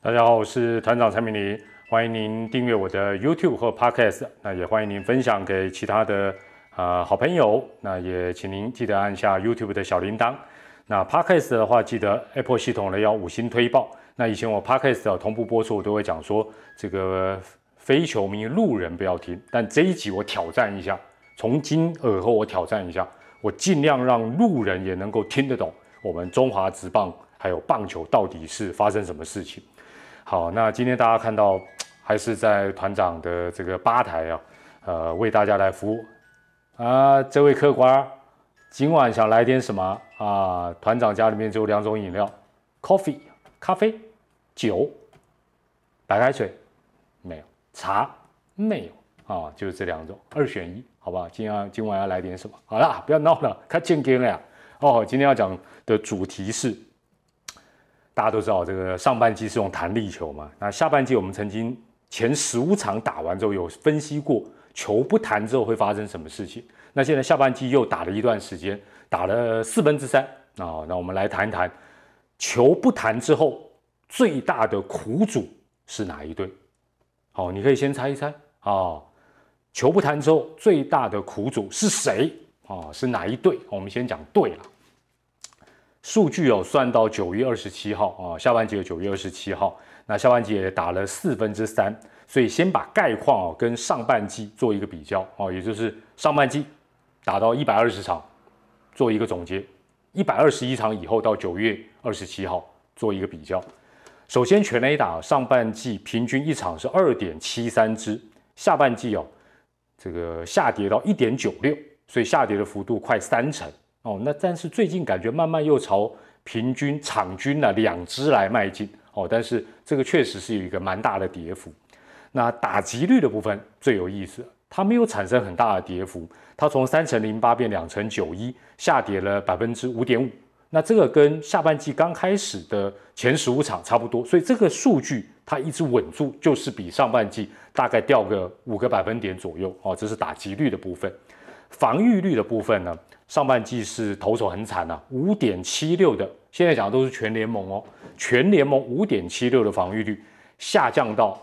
大家好，我是团长蔡明林，欢迎您订阅我的 YouTube 和 Podcast，那也欢迎您分享给其他的啊、好朋友，那也请您记得按下 YouTube 的小铃铛。那 Podcast 的话，记得 Apple 系统呢要五星推爆。那以前我 Podcast 的同步播出，我都会讲说这个非球迷路人不要听，但这一集我挑战一下，从今而后我挑战一下，我尽量让路人也能够听得懂我们中华职棒还有棒球到底是发生什么事情。好，那今天大家看到 还是在团长的这个吧台啊，呃，为大家来服务啊。这位客官，今晚想来点什么啊？团长家里面只有两种饮料：coffee 咖啡、酒、白开水没有，茶没有啊，就是这两种，二选一，好不好？今晚今晚要来点什么？好啦，不要闹了，看健康了呀。哦，今天要讲的主题是。大家都知道，这个上半季是用弹力球嘛？那下半季我们曾经前十五场打完之后，有分析过球不弹之后会发生什么事情。那现在下半季又打了一段时间，打了四分之三啊。那我们来谈一谈球不弹之后最大的苦主是哪一队？好，你可以先猜一猜啊。球不弹之后最大的苦主是谁啊？是哪一队？我们先讲队了。数据有算到九月二十七号啊，下半季的九月二十七号，那下半季打了四分之三，所以先把概况哦跟上半季做一个比较哦，也就是上半季打到一百二十场，做一个总结，一百二十一场以后到九月二十七号做一个比较。首先全垒打上半季平均一场是二点七三支，下半季哦这个下跌到一点九六，所以下跌的幅度快三成。哦，那但是最近感觉慢慢又朝平均场均呢两支来迈进哦，但是这个确实是有一个蛮大的跌幅。那打击率的部分最有意思，它没有产生很大的跌幅，它从三乘零八变两乘九一，下跌了百分之五点五。那这个跟下半季刚开始的前十五场差不多，所以这个数据它一直稳住，就是比上半季大概掉个五个百分点左右哦。这是打击率的部分，防御率的部分呢？上半季是投手很惨呐，五点七六的，现在讲的都是全联盟哦，全联盟五点七六的防御率下降到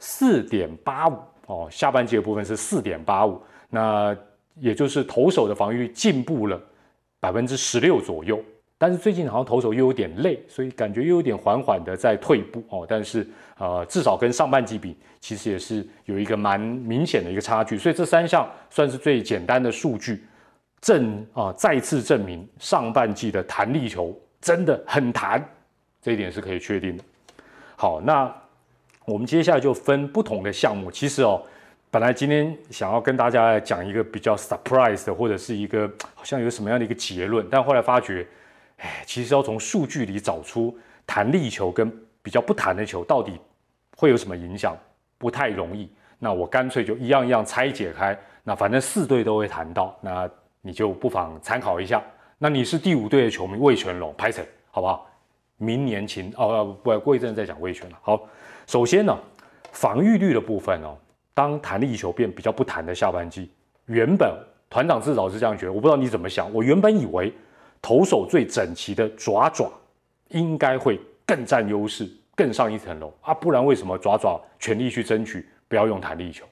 四点八五哦，下半季的部分是四点八五，那也就是投手的防御率进步了百分之十六左右，但是最近好像投手又有点累，所以感觉又有点缓缓的在退步哦，但是呃至少跟上半季比，其实也是有一个蛮明显的一个差距，所以这三项算是最简单的数据。证啊，再次证明上半季的弹力球真的很弹，这一点是可以确定的。好，那我们接下来就分不同的项目。其实哦，本来今天想要跟大家讲一个比较 surprise 的，或者是一个好像有什么样的一个结论，但后来发觉，哎，其实要从数据里找出弹力球跟比较不弹的球到底会有什么影响，不太容易。那我干脆就一样一样拆解开，那反正四队都会谈到那。你就不妨参考一下。那你是第五队的球迷，魏全龙拍谁？好不好？明年请哦，不过一阵再讲魏全了。好，首先呢，防御率的部分哦，当弹力球变比较不弹的下半季，原本团长至少是这样觉得，我不知道你怎么想。我原本以为投手最整齐的爪爪应该会更占优势，更上一层楼啊，不然为什么爪爪全力去争取不要用弹力球，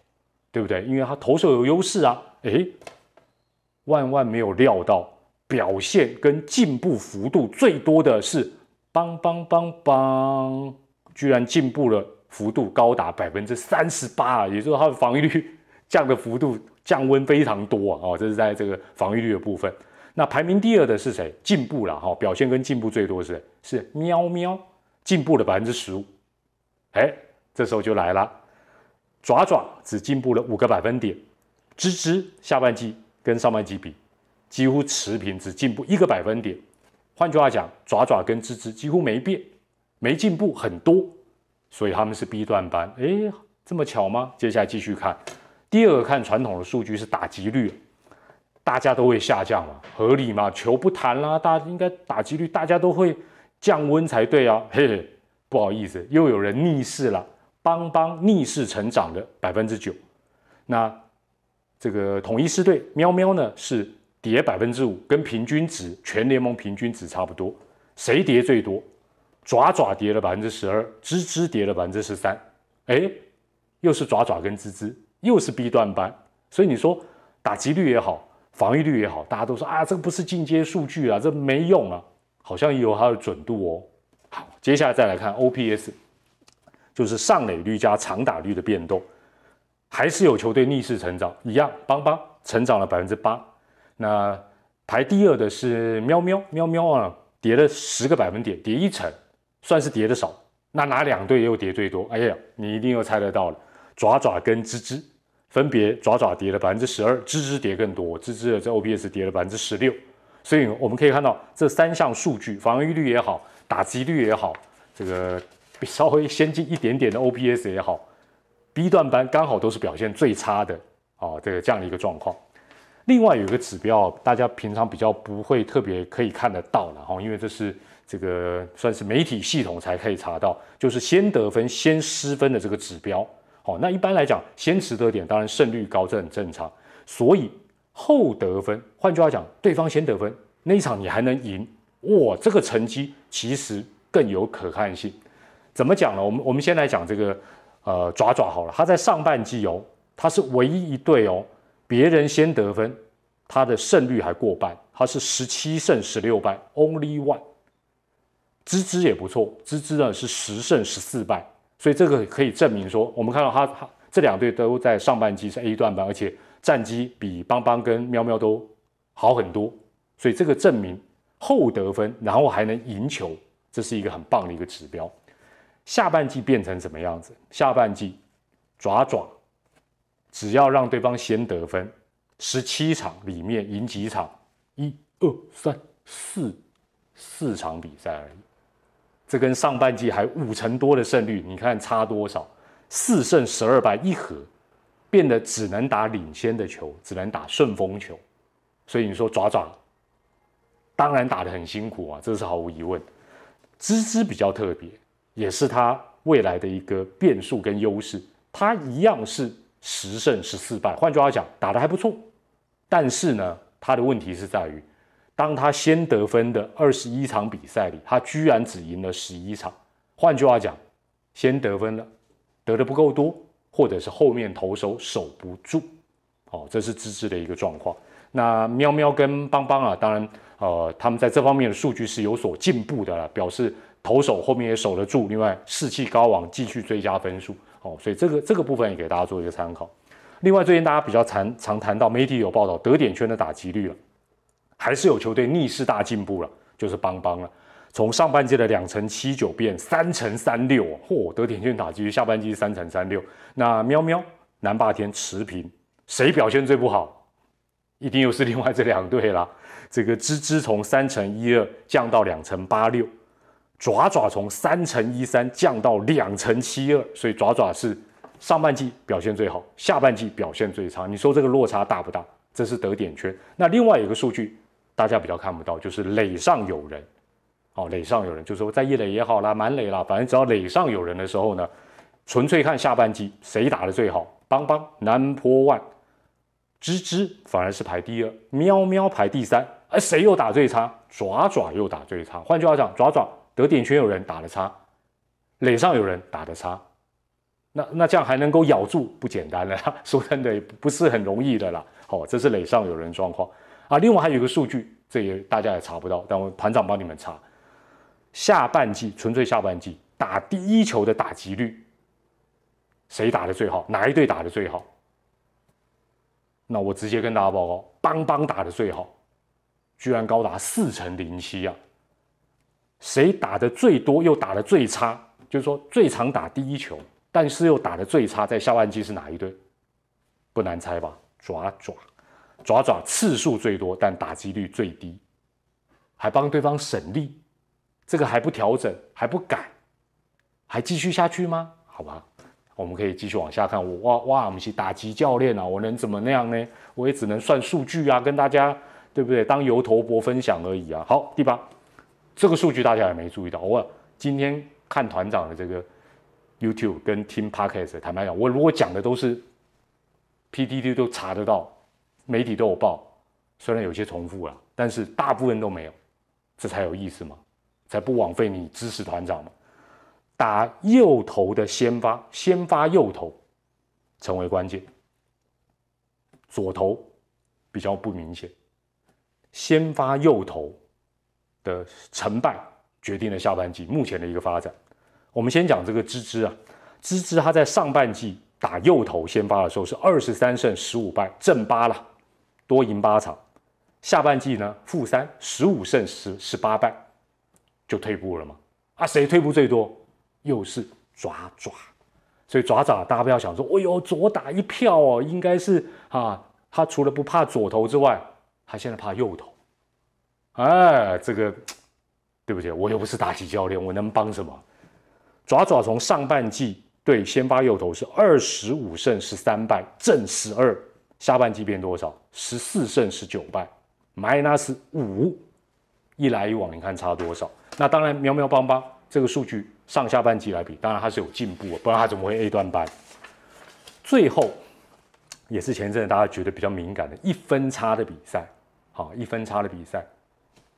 对不对？因为他投手有优势啊，诶。万万没有料到，表现跟进步幅度最多的是邦邦邦邦，居然进步了幅度高达百分之三十八，也就是它的防御率降的幅度降温非常多啊！哦，这是在这个防御率的部分。那排名第二的是谁？进步了哈，表现跟进步最多是是喵喵，进步了百分之十五。哎，这时候就来了，爪爪只进步了五个百分点，吱吱下半季。跟上半季比，几乎持平，只进步一个百分点。换句话讲，爪爪跟吱吱几乎没变，没进步很多，所以他们是 B 段班。哎，这么巧吗？接下来继续看，第二个看传统的数据是打击率，大家都会下降嘛，合理嘛？球不弹啦，大家应该打击率大家都会降温才对啊。嘿 嘿，不好意思，又有人逆势了，邦邦逆势成长的百分之九，那。这个统一狮队喵喵呢是跌百分之五，跟平均值全联盟平均值差不多。谁跌最多？爪爪跌了百分之十二，吱吱跌了百分之十三，哎，又是爪爪跟吱吱，又是 B 段班，所以你说打击率也好，防御率也好，大家都说啊，这个不是进阶数据啊，这没用啊，好像也有它的准度哦。好，接下来再来看 OPS，就是上垒率加长打率的变动，还是有球队逆势成长，一样，邦邦成长了百分之八，那排第二的是喵喵喵喵啊，跌了十个百分点，跌一成。算是跌的少，那哪两队又跌最多？哎呀，你一定又猜得到了，爪爪跟吱吱，分别爪爪跌了百分之十二，吱吱跌更多，吱吱的这 OPS 跌了百分之十六。所以我们可以看到这三项数据，防御率也好，打击率也好，这个 稍微先进一点点的 OPS 也好，B 段班刚好都是表现最差的啊，这个这样的一个状况。另外有一个指标，大家平常比较不会特别可以看得到了哈，因为这是。这个算是媒体系统才可以查到，就是先得分先失分的这个指标。哦，那一般来讲，先持得点，当然胜率高，这很正常。所以后得分，换句话讲，对方先得分，那一场你还能赢，哇，这个成绩其实更有可看性。怎么讲呢？我们我们先来讲这个呃爪爪好了，他在上半季哦，他是唯一一队哦，别人先得分，他的胜率还过半，他是十七胜十六败，Only One。芝芝也不错，芝芝呢是十胜十四败，所以这个可以证明说，我们看到他他这两队都在上半季是 A 段班，而且战绩比邦邦跟喵喵都好很多，所以这个证明后得分，然后还能赢球，这是一个很棒的一个指标。下半季变成什么样子？下半季爪爪只要让对方先得分，十七场里面赢几场？一二三四四场比赛而已。这跟上半季还五成多的胜率，你看差多少？四胜十二败一和，变得只能打领先的球，只能打顺风球。所以你说爪爪，当然打得很辛苦啊，这是毫无疑问。芝芝比较特别，也是他未来的一个变数跟优势。他一样是十胜十四败，换句话讲，打得还不错。但是呢，他的问题是在于。当他先得分的二十一场比赛里，他居然只赢了十一场。换句话讲，先得分了，得的不够多，或者是后面投手守不住。哦，这是资质的一个状况。那喵喵跟邦邦啊，当然，呃，他们在这方面的数据是有所进步的了，表示投手后面也守得住，另外士气高昂，继续追加分数。哦，所以这个这个部分也给大家做一个参考。另外，最近大家比较常常谈到，媒体有报道得点圈的打击率了。还是有球队逆势大进步了，就是邦邦了。从上半季的两成七九变三成三六，嚯，得点圈打击下半季三成三六。那喵喵南霸天持平，谁表现最不好？一定又是另外这两队啦。这个芝芝从三成一二降到两成八六，爪爪从三成一三降到两成七二，所以爪爪是上半季表现最好，下半季表现最差。你说这个落差大不大？这是得点圈。那另外有个数据。大家比较看不到，就是垒上有人，哦，垒上有人，就是说在一垒也好啦，满垒啦，反正只要垒上有人的时候呢，纯粹看下半季谁打的最好。邦邦南坡万，吱吱反而是排第二，喵喵排第三，而谁又打最差？爪爪又打最差。换句话讲，爪爪得点圈有人打的差，垒上有人打的差，那那这样还能够咬住，不简单了。说真的，不是很容易的啦。好，这是垒上有人状况。啊，另外还有一个数据，这也大家也查不到，但我团长帮你们查。下半季纯粹下半季打第一球的打击率，谁打的最好？哪一队打的最好？那我直接跟大家报告，邦邦打的最好，居然高达四成零七啊！谁打的最多又打的最差？就是说最常打第一球，但是又打的最差，在下半季是哪一队？不难猜吧？爪爪。爪爪次数最多，但打击率最低，还帮对方省力，这个还不调整，还不改，还继续下去吗？好吧，我们可以继续往下看。我哇哇，我们是打击教练啊，我能怎么那样呢？我也只能算数据啊，跟大家对不对？当油头博分享而已啊。好，第八，这个数据大家也没注意到。我今天看团长的这个 YouTube 跟听 Podcast，坦白讲，我如果讲的都是 PDD 都查得到。媒体都有报，虽然有些重复了，但是大部分都没有，这才有意思嘛。才不枉费你支持团长嘛。打右投的先发，先发右投成为关键，左投比较不明显。先发右投的成败决定了下半季目前的一个发展。我们先讲这个芝芝啊，芝芝他在上半季打右投先发的时候是二十三胜十五败，正八了，多赢八场。下半季呢负三十五胜十十八败，就退步了嘛？啊，谁退步最多？又是爪爪。所以爪爪大家不要想说，哎呦左打一票哦，应该是啊，他除了不怕左投之外。他现在怕右投，哎，这个对不起，我又不是打击教练，我能帮什么？爪爪从上半季对先发右投是二十五胜十三败，正十二，下半季变多少？十四胜十九败，minus 五，一来一往，你看差多少？那当然，喵喵邦邦这个数据上下半季来比，当然它是有进步，不然它怎么会 A 段班？最后也是前阵子大家觉得比较敏感的一分差的比赛。好，一分差的比赛，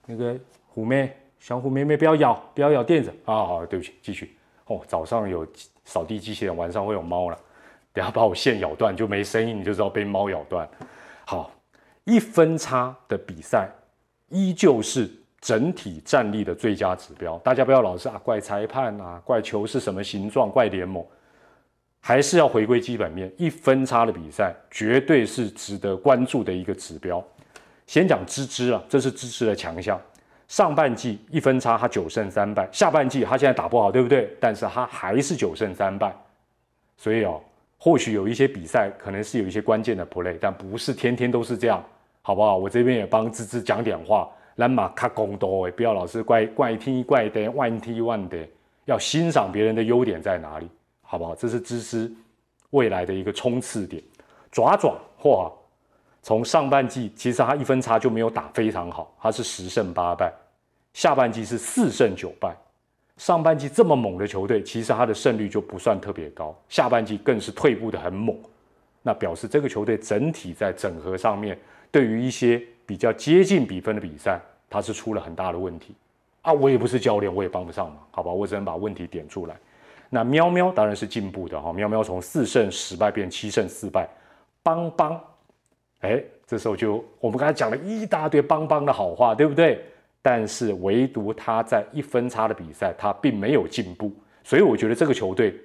那个虎妹，小虎妹妹不要咬，不要咬垫子啊！好，对不起，继续。哦，早上有扫地机器人，晚上会有猫了，等下把我线咬断就没声音，你就知道被猫咬断。好，一分差的比赛依旧是整体战力的最佳指标，大家不要老是啊怪裁判啊，怪球是什么形状，怪联盟，还是要回归基本面。一分差的比赛绝对是值得关注的一个指标。先讲芝芝啊，这是芝芝的强项。上半季一分差，他九胜三败；下半季他现在打不好，对不对？但是他还是九胜三败。所以哦，或许有一些比赛可能是有一些关键的 play，但不是天天都是这样，好不好？我这边也帮芝芝讲点话，兰马卡公多哎，不要老是怪怪天怪地，万天万的，要欣赏别人的优点在哪里，好不好？这是芝芝未来的一个冲刺点。爪爪嚯！从上半季，其实他一分差就没有打非常好，他是十胜八败，下半季是四胜九败。上半季这么猛的球队，其实他的胜率就不算特别高，下半季更是退步的很猛。那表示这个球队整体在整合上面，对于一些比较接近比分的比赛，他是出了很大的问题啊！我也不是教练，我也帮不上忙，好吧？我只能把问题点出来。那喵喵当然是进步的哈，喵喵从四胜十败变七胜四败，邦邦。哎，这时候就我们刚才讲了一大堆邦邦的好话，对不对？但是唯独他在一分差的比赛，他并没有进步，所以我觉得这个球队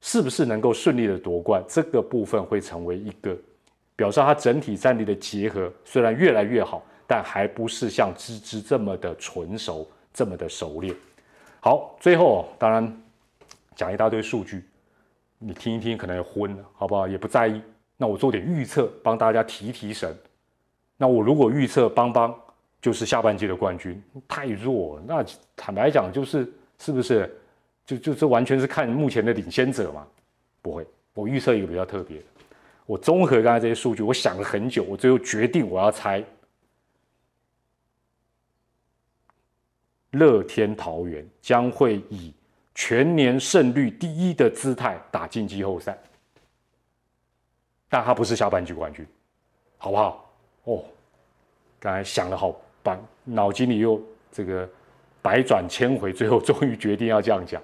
是不是能够顺利的夺冠，这个部分会成为一个表示他整体战力的结合虽然越来越好，但还不是像芝芝这么的纯熟，这么的熟练。好，最后当然讲一大堆数据，你听一听可能昏了，好不好？也不在意。那我做点预测，帮大家提提神。那我如果预测邦邦就是下半季的冠军，太弱。那坦白讲，就是是不是就就这完全是看目前的领先者嘛？不会，我预测一个比较特别的。我综合刚才这些数据，我想了很久，我最后决定我要猜乐天桃园将会以全年胜率第一的姿态打进季后赛。但他不是下半季冠军，好不好？哦，刚才想了好半，脑筋里又这个百转千回，最后终于决定要这样讲。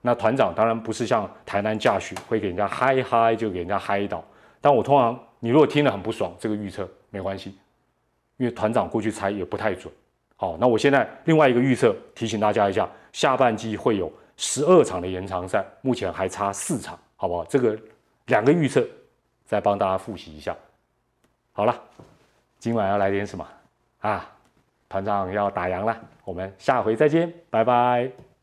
那团长当然不是像台南驾许会给人家嗨嗨就给人家嗨倒，但我通常你如果听了很不爽，这个预测没关系，因为团长过去猜也不太准。好，那我现在另外一个预测提醒大家一下，下半季会有十二场的延长赛，目前还差四场，好不好？这个两个预测。再帮大家复习一下，好了，今晚要来点什么啊？团长要打烊了，我们下回再见，拜拜。